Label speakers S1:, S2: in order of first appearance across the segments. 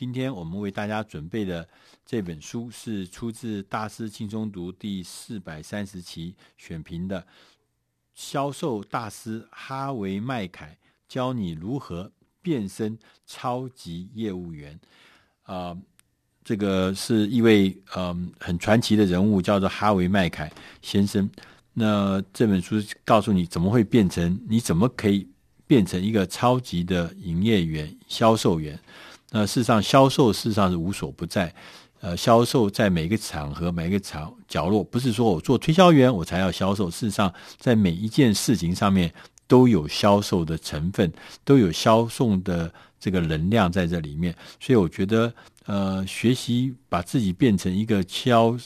S1: 今天我们为大家准备的这本书是出自《大师轻松读》第四百三十期选评的销售大师哈维麦凯教你如何变身超级业务员。啊、呃，这个是一位嗯、很传奇的人物，叫做哈维麦凯先生。那这本书告诉你怎么会变成，你怎么可以变成一个超级的营业员、销售员。那事实上，销售事实上是无所不在。呃，销售在每一个场合、每一个场角落，不是说我做推销员我才要销售。事实上，在每一件事情上面都有销售的成分，都有销售的这个能量在这里面。所以，我觉得，呃，学习把自己变成一个销。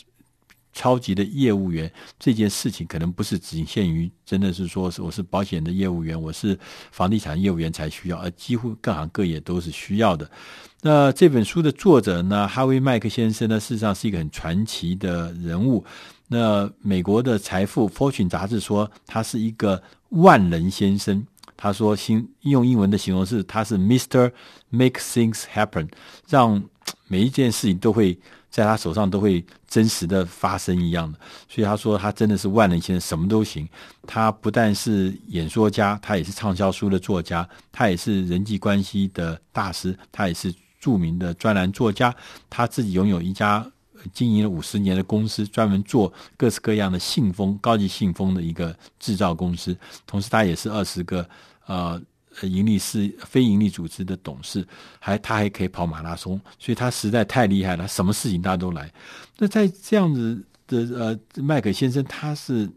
S1: 超级的业务员这件事情可能不是仅限于真的是说是我是保险的业务员，我是房地产业务员才需要，而几乎各行各业都是需要的。那这本书的作者呢，哈维麦克先生呢，事实上是一个很传奇的人物。那美国的财富 Fortune 杂志说他是一个万能先生，他说新用英文的形容是他是 Mister Make Things Happen，让每一件事情都会。在他手上都会真实的发生一样的，所以他说他真的是万能先生，什么都行。他不但是演说家，他也是畅销书的作家，他也是人际关系的大师，他也是著名的专栏作家。他自己拥有一家经营了五十年的公司，专门做各式各样的信封、高级信封的一个制造公司。同时，他也是二十个呃。盈利是非盈利组织的董事，还他还可以跑马拉松，所以他实在太厉害了，什么事情他都来。那在这样子的呃，麦克先生他是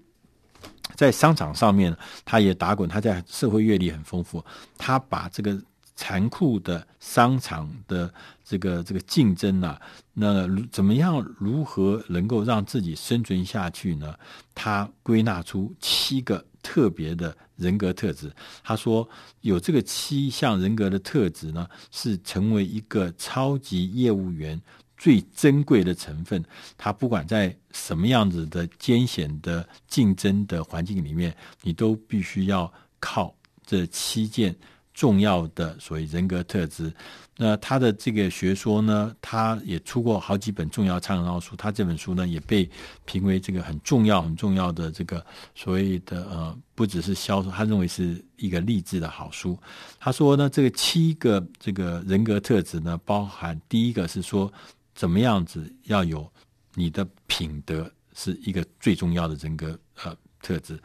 S1: 在商场上面，他也打滚，他在社会阅历很丰富，他把这个残酷的商场的这个这个竞争啊，那怎么样如何能够让自己生存下去呢？他归纳出七个。特别的人格特质，他说有这个七项人格的特质呢，是成为一个超级业务员最珍贵的成分。他不管在什么样子的艰险的竞争的环境里面，你都必须要靠这七件。重要的所谓人格特质，那他的这个学说呢，他也出过好几本重要畅销书。他这本书呢，也被评为这个很重要、很重要的这个所谓的呃，不只是销售，他认为是一个励志的好书。他说呢，这个七个这个人格特质呢，包含第一个是说，怎么样子要有你的品德，是一个最重要的人格呃特质。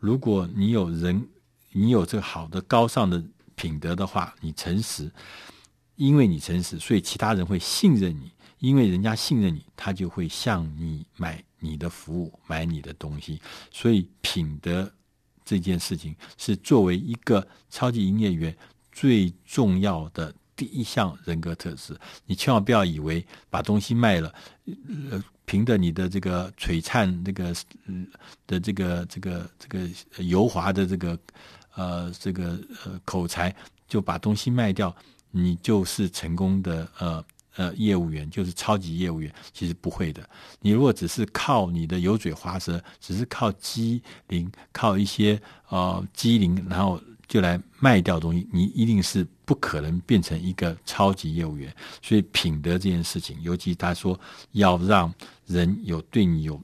S1: 如果你有人，你有这个好的高尚的。品德的话，你诚实，因为你诚实，所以其他人会信任你。因为人家信任你，他就会向你买你的服务，买你的东西。所以品德这件事情是作为一个超级营业员最重要的第一项人格特质。你千万不要以为把东西卖了，呃，凭着你的这个璀璨这个嗯的这个这个这个油滑的这个。呃，这个呃口才就把东西卖掉，你就是成功的呃呃业务员，就是超级业务员。其实不会的，你如果只是靠你的油嘴滑舌，只是靠机灵，靠一些呃机灵，然后就来卖掉东西，你一定是不可能变成一个超级业务员。所以品德这件事情，尤其他说要让人有对你有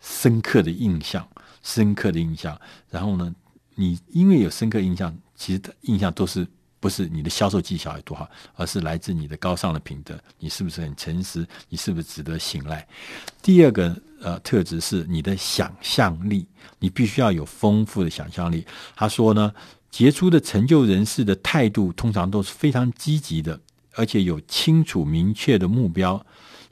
S1: 深刻的印象，深刻的印象，然后呢，你因为有深刻印象，其实印象都是不是你的销售技巧有多好，而是来自你的高尚的品德。你是不是很诚实？你是不是值得信赖？第二个呃特质是你的想象力，你必须要有丰富的想象力。他说呢，杰出的成就人士的态度通常都是非常积极的，而且有清楚明确的目标。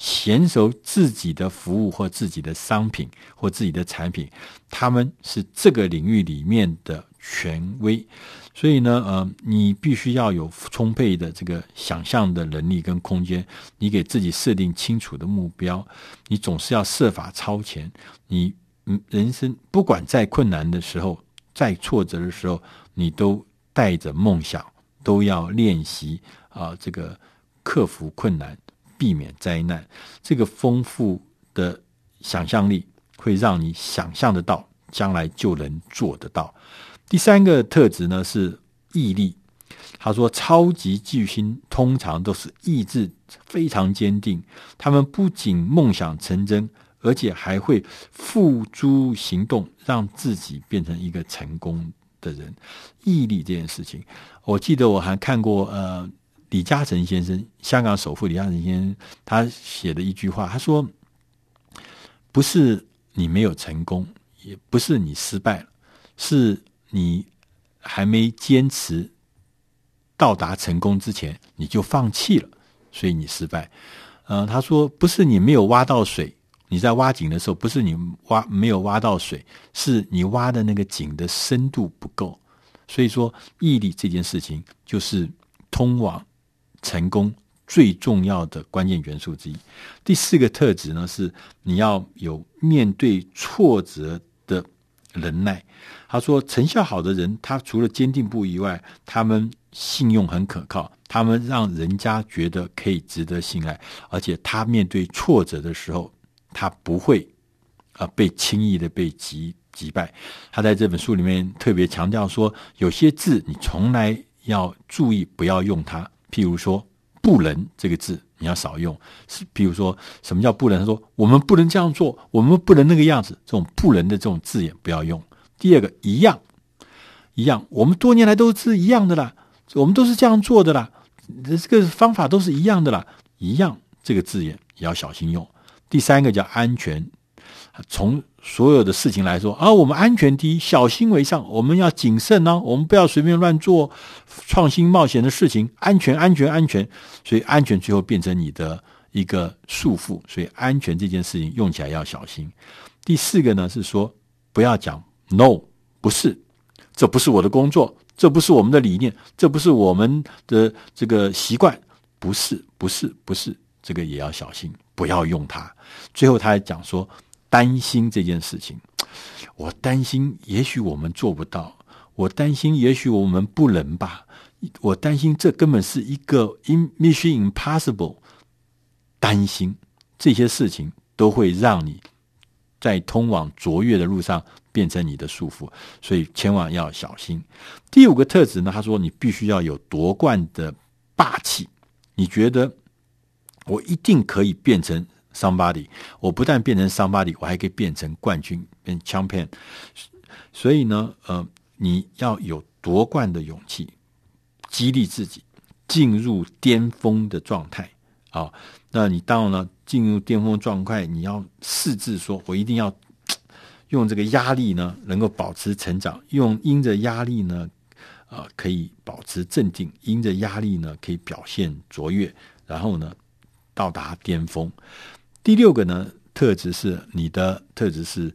S1: 娴熟自己的服务或自己的商品或自己的产品，他们是这个领域里面的权威，所以呢，呃，你必须要有充沛的这个想象的能力跟空间，你给自己设定清楚的目标，你总是要设法超前。你，人生不管再困难的时候，再挫折的时候，你都带着梦想，都要练习啊，这个克服困难。避免灾难，这个丰富的想象力会让你想象得到，将来就能做得到。第三个特质呢是毅力，他说，超级巨星通常都是意志非常坚定，他们不仅梦想成真，而且还会付诸行动，让自己变成一个成功的人。毅力这件事情，我记得我还看过呃李嘉诚先生，香港首富李嘉诚先生他写的一句话，他说：“不是你没有成功，也不是你失败了，是你还没坚持。”到达成功之前，你就放弃了，所以你失败。呃，他说不是你没有挖到水，你在挖井的时候，不是你挖没有挖到水，是你挖的那个井的深度不够。所以说，毅力这件事情就是通往成功最重要的关键元素之一。第四个特质呢，是你要有面对挫折的忍耐。他说，成效好的人，他除了坚定不移外，他们信用很可靠，他们让人家觉得可以值得信赖，而且他面对挫折的时候，他不会啊被轻易的被击击败。他在这本书里面特别强调说，有些字你从来要注意不要用它，譬如说“不能”这个字你要少用。是，譬如说什么叫不能？他说我们不能这样做，我们不能那个样子，这种“不能”的这种字眼不要用。第二个一样，一样，我们多年来都是一样的啦。我们都是这样做的啦，这个方法都是一样的啦，一样这个字眼也要小心用。第三个叫安全，从所有的事情来说啊，我们安全第一，小心为上，我们要谨慎呢、我们不要随便乱做创新冒险的事情，安全，安全，安全。所以安全最后变成你的一个束缚，所以安全这件事情用起来要小心。第四个呢是说，不要讲 no，不是，这不是我的工作。这不是我们的理念，这不是我们的这个习惯，不是，不是，不是，这个也要小心，不要用它。最后，他还讲说，担心这件事情，我担心，也许我们做不到，我担心，也许我们不能吧，我担心，这根本是一个 mission impossible。担心这些事情都会让你在通往卓越的路上。变成你的束缚，所以千万要小心。第五个特质呢，他说你必须要有夺冠的霸气。你觉得我一定可以变成 somebody？我不但变成 somebody，我还可以变成冠军，变 champion。所以呢，呃，你要有夺冠的勇气，激励自己进入巅峰的状态。好，那你当然了，进入巅峰状态，你要誓志说，我一定要。用这个压力呢，能够保持成长；用因着压力呢，呃，可以保持镇定；因着压力呢，可以表现卓越，然后呢，到达巅峰。第六个呢，特质是你的特质是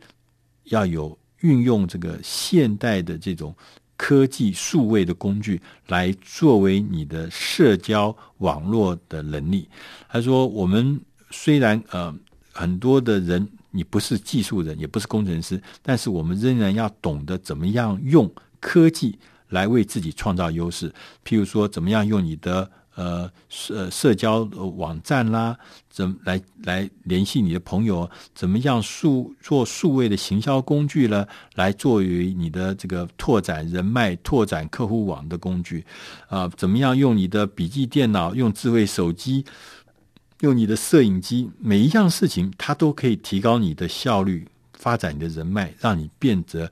S1: 要有运用这个现代的这种科技数位的工具来作为你的社交网络的能力。他说：“我们虽然呃很多的人。”你不是技术人，也不是工程师，但是我们仍然要懂得怎么样用科技来为自己创造优势。譬如说，怎么样用你的呃社社交网站啦，怎么来来联系你的朋友？怎么样数做数位的行销工具呢？来作为你的这个拓展人脉、拓展客户网的工具啊、怎么样用你的笔记电脑、用智慧手机？用你的摄影机，每一样事情，它都可以提高你的效率，发展你的人脉，让你变得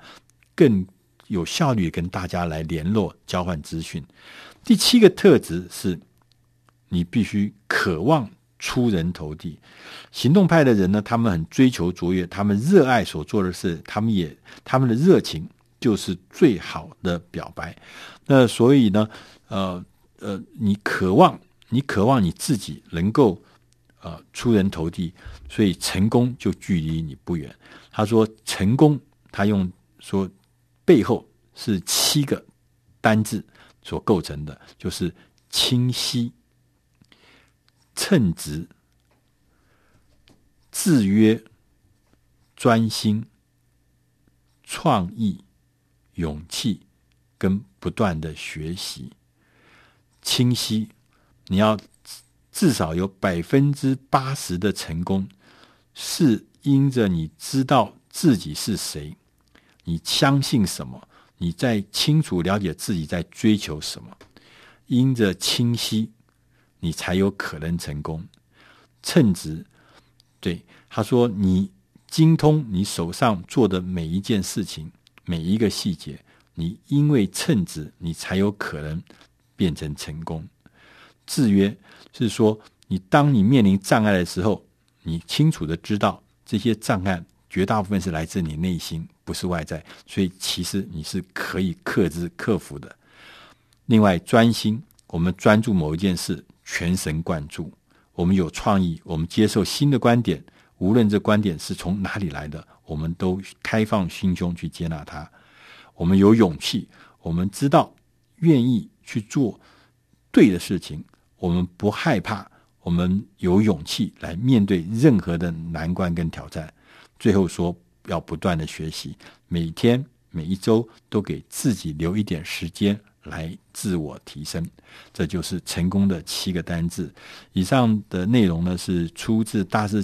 S1: 更有效率，跟大家来联络、交换资讯。第七个特质是，你必须渴望出人头地。行动派的人呢，他们很追求卓越，他们热爱所做的事，他们也他们的热情就是最好的表白。那所以呢，呃呃，你渴望，你渴望你自己能够。呃，出人头地，所以成功就距离你不远。他说，成功，他用说背后是七个单字所构成的，就是清晰、称职、制约、专心、创意、勇气跟不断的学习。清晰，你要。至少有百分之八十的成功，是因着你知道自己是谁，你相信什么，你在清楚了解自己在追求什么。因着清晰，你才有可能成功。称职，对他说：“你精通你手上做的每一件事情，每一个细节，你因为称职，你才有可能变成成功。”制约是说，你当你面临障碍的时候，你清楚的知道这些障碍绝大部分是来自你内心，不是外在，所以其实你是可以克制、克服的。另外，专心，我们专注某一件事，全神贯注。我们有创意，我们接受新的观点，无论这观点是从哪里来的，我们都开放心胸去接纳它。我们有勇气，我们知道愿意去做对的事情，我们不害怕，我们有勇气来面对任何的难关跟挑战。最后说，要不断的学习，每天每一周都给自己留一点时间。来自我提升，这就是成功的七个单字。以上的内容呢，是出自《大师